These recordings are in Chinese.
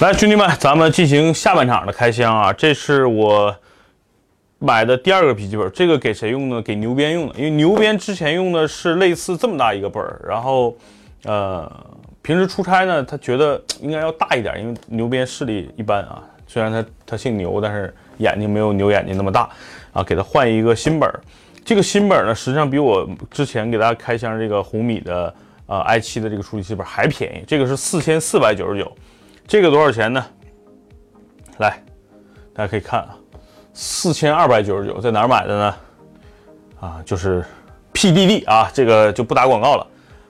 来，兄弟们，咱们进行下半场的开箱啊！这是我买的第二个笔记本，这个给谁用呢？给牛鞭用的，因为牛鞭之前用的是类似这么大一个本儿，然后呃，平时出差呢，他觉得应该要大一点，因为牛鞭视力一般啊，虽然他他姓牛，但是眼睛没有牛眼睛那么大啊，给他换一个新本儿。这个新本儿呢，实际上比我之前给大家开箱这个红米的呃 i7 的这个处理器本还便宜，这个是四千四百九十九。这个多少钱呢？来，大家可以看啊，四千二百九十九，在哪儿买的呢？啊，就是 PDD 啊，这个就不打广告了。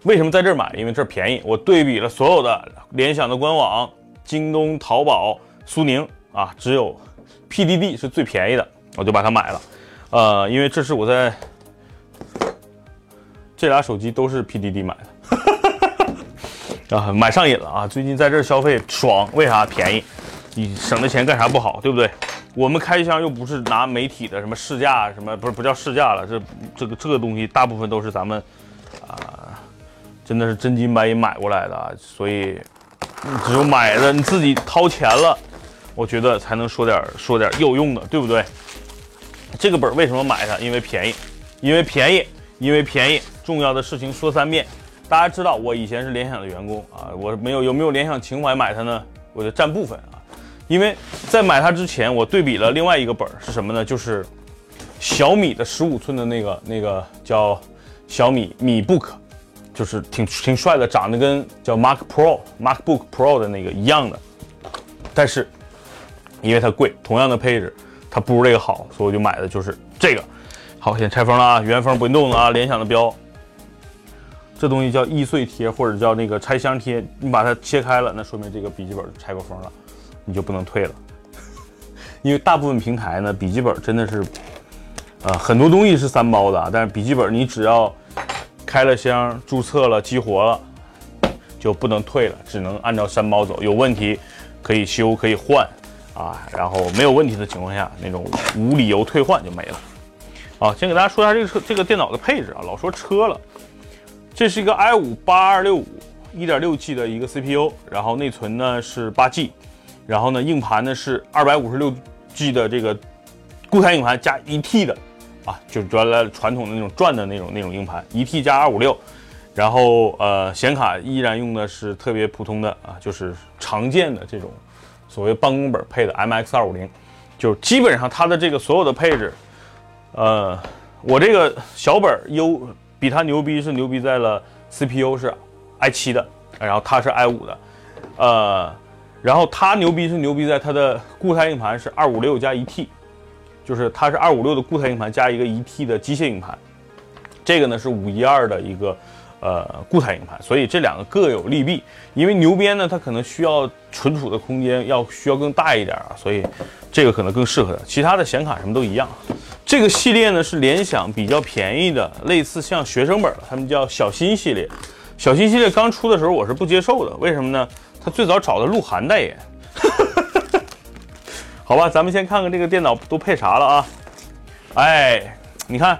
为什么在这儿买？因为这儿便宜。我对比了所有的联想的官网、京东、淘宝、苏宁啊，只有 PDD 是最便宜的，我就把它买了。呃，因为这是我在这俩手机都是 PDD 买的。啊，买上瘾了啊！最近在这儿消费爽，为啥便宜？你省的钱干啥不好，对不对？我们开箱又不是拿媒体的什么试驾，什么不是不叫试驾了，这这个这个东西大部分都是咱们啊，真的是真金白银买过来的，所以只有买的你自己掏钱了，我觉得才能说点说点有用的，对不对？这个本为什么买它？因为便宜，因为便宜，因为便宜。重要的事情说三遍。大家知道我以前是联想的员工啊，我没有有没有联想情怀买它呢？我就占部分啊，因为在买它之前，我对比了另外一个本儿是什么呢？就是小米的十五寸的那个那个叫小米米 Book，就是挺挺帅的，长得跟叫 Mac Pro MacBook Pro 的那个一样的，但是因为它贵，同样的配置，它不如这个好，所以我就买的就是这个。好，先拆封了啊，原封不动的啊，联想的标。这东西叫易碎贴，或者叫那个拆箱贴。你把它切开了，那说明这个笔记本拆过封了，你就不能退了。因为大部分平台呢，笔记本真的是，呃，很多东西是三包的，但是笔记本你只要开了箱、注册了、激活了，就不能退了，只能按照三包走。有问题可以修、可以换啊，然后没有问题的情况下，那种无理由退换就没了。啊，先给大家说一下这个车、这个电脑的配置啊，老说车了。这是一个 i 五八二六五一点六 G 的一个 CPU，然后内存呢是八 G，然后呢硬盘呢是二百五十六 G 的这个固态硬盘加一 T 的啊，就是原来传统的那种转的那种那种硬盘，一 T 加二五六，然后呃显卡依然用的是特别普通的啊，就是常见的这种所谓办公本配的 MX 二五零，就基本上它的这个所有的配置，呃，我这个小本优。比它牛逼是牛逼在了 CPU 是 i7 的，然后它是 i5 的，呃，然后它牛逼是牛逼在它的固态硬盘是256加 1T，就是它是256的固态硬盘加一个 1T 的机械硬盘，这个呢是512的一个呃固态硬盘，所以这两个各有利弊。因为牛鞭呢它可能需要存储的空间要需要更大一点啊，所以这个可能更适合它。其他的显卡什么都一样。这个系列呢是联想比较便宜的，类似像学生本，他们叫小新系列。小新系列刚出的时候我是不接受的，为什么呢？他最早找的鹿晗代言。好吧，咱们先看看这个电脑都配啥了啊？哎，你看，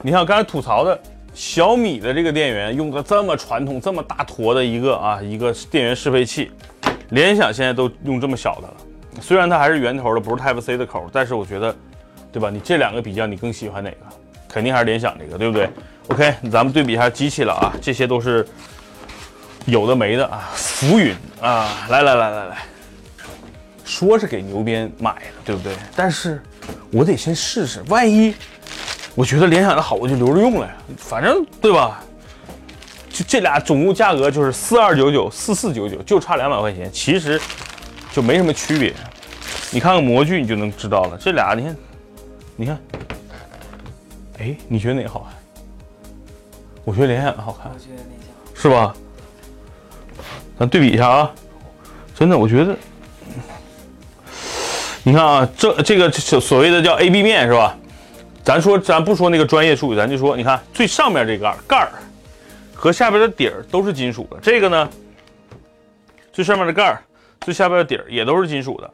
你看刚才吐槽的小米的这个电源用的这么传统、这么大坨的一个啊一个电源适配器，联想现在都用这么小的了。虽然它还是圆头的，不是 Type C 的口，但是我觉得。对吧？你这两个比较，你更喜欢哪个？肯定还是联想这个，对不对？OK，咱们对比一下机器了啊，这些都是有的没的啊。浮云啊，来来来来来，说是给牛鞭买的，对不对？但是我得先试试，万一我觉得联想的好，我就留着用了呀。反正对吧？就这俩总共价格就是四二九九、四四九九，就差两百块钱，其实就没什么区别。你看看模具，你就能知道了。这俩你看。你看，哎，你觉得哪个好看？我觉得联想的好看，是吧？咱对比一下啊，真的，我觉得，你看啊，这这个所所谓的叫 A B 面是吧？咱说，咱不说那个专业术语，咱就说，你看最上面这个盖儿和下边的底儿都是金属的，这个呢，最上面的盖儿，最下边的底儿也都是金属的。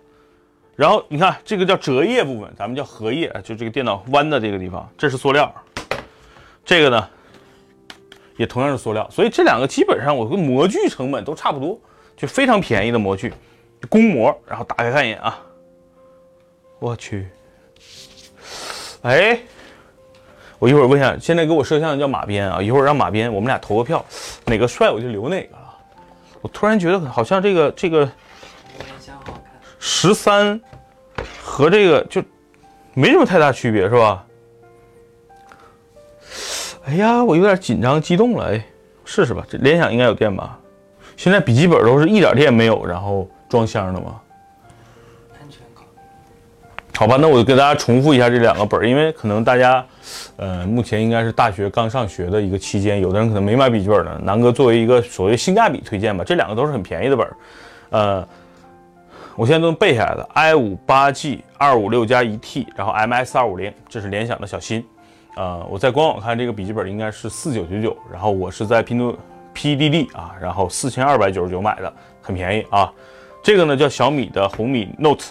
然后你看这个叫折页部分，咱们叫荷叶，就这个电脑弯的这个地方，这是塑料。这个呢，也同样是塑料，所以这两个基本上我跟模具成本都差不多，就非常便宜的模具。公模，然后打开看一眼啊，我去，哎，我一会儿问一下，现在给我摄像的叫马鞭啊，一会儿让马鞭，我们俩投个票，哪个帅我就留哪个了。我突然觉得好像这个这个十三和这个就没什么太大区别，是吧？哎呀，我有点紧张激动了，哎，试试吧，这联想应该有电吧？现在笔记本都是一点电没有，然后装箱的吗？安全考。好吧，那我就给大家重复一下这两个本，因为可能大家，呃，目前应该是大学刚上学的一个期间，有的人可能没买笔记本呢。南哥作为一个所谓性价比推荐吧，这两个都是很便宜的本，呃，我现在都能背下来的。i 五八 G 二五六加一 T，然后 MS 二五零，这是联想的小新。呃，我在官网看这个笔记本应该是四九九九，然后我是在拼多 PDD 啊，然后四千二百九十九买的，很便宜啊。这个呢叫小米的红米 Note。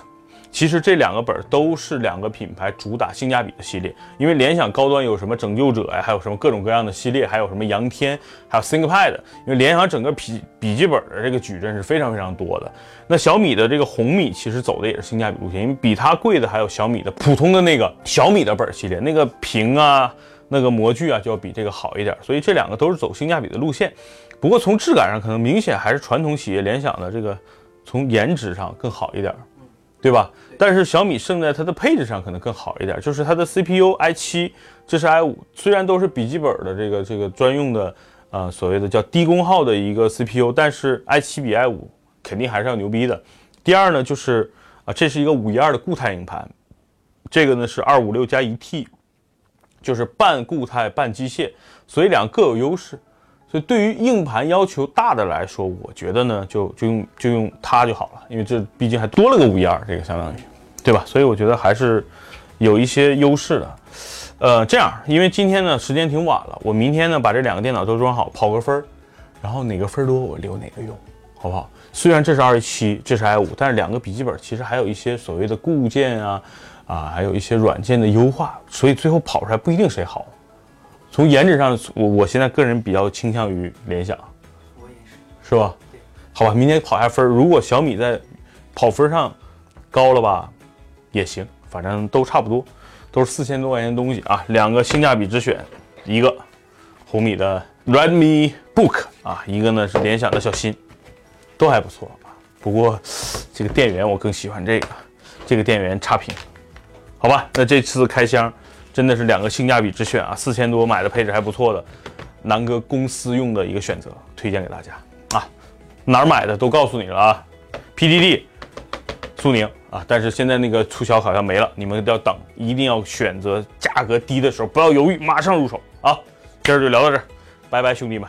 其实这两个本儿都是两个品牌主打性价比的系列，因为联想高端有什么拯救者呀，还有什么各种各样的系列，还有什么阳天，还有 ThinkPad。因为联想整个笔笔记本的这个矩阵是非常非常多的。那小米的这个红米其实走的也是性价比路线，因为比它贵的还有小米的普通的那个小米的本系列，那个屏啊，那个模具啊就要比这个好一点。所以这两个都是走性价比的路线。不过从质感上可能明显还是传统企业联想的这个从颜值上更好一点。对吧？但是小米胜在它的配置上可能更好一点，就是它的 CPU i7，这是 i5，虽然都是笔记本的这个这个专用的，呃，所谓的叫低功耗的一个 CPU，但是 i7 比 i5 肯定还是要牛逼的。第二呢，就是啊，这是一个五一二的固态硬盘，这个呢是二五六加一 T，就是半固态半机械，所以两个各有优势。所以对于硬盘要求大的来说，我觉得呢，就就用就用它就好了，因为这毕竟还多了个五一二，这个相当于，对吧？所以我觉得还是有一些优势的。呃，这样，因为今天呢时间挺晚了，我明天呢把这两个电脑都装好，跑个分儿，然后哪个分多我留哪个用，好不好？虽然这是二十七，这是 i 五，但是两个笔记本其实还有一些所谓的固件啊啊，还有一些软件的优化，所以最后跑出来不一定谁好。从颜值上，我我现在个人比较倾向于联想，我也是，是吧？好吧，明天跑下分如果小米在跑分上高了吧，也行，反正都差不多，都是四千多块钱的东西啊。两个性价比之选，一个红米的 Redmi Book 啊，一个呢是联想的小新，都还不错啊。不过这个电源我更喜欢这个，这个电源差评，好吧？那这次开箱。真的是两个性价比之选啊，四千多买的配置还不错的，南哥公司用的一个选择，推荐给大家啊。哪儿买的都告诉你了啊，PDD，苏宁啊，但是现在那个促销好像没了，你们要等，一定要选择价格低的时候，不要犹豫，马上入手啊。今儿就聊到这儿，拜拜，兄弟们。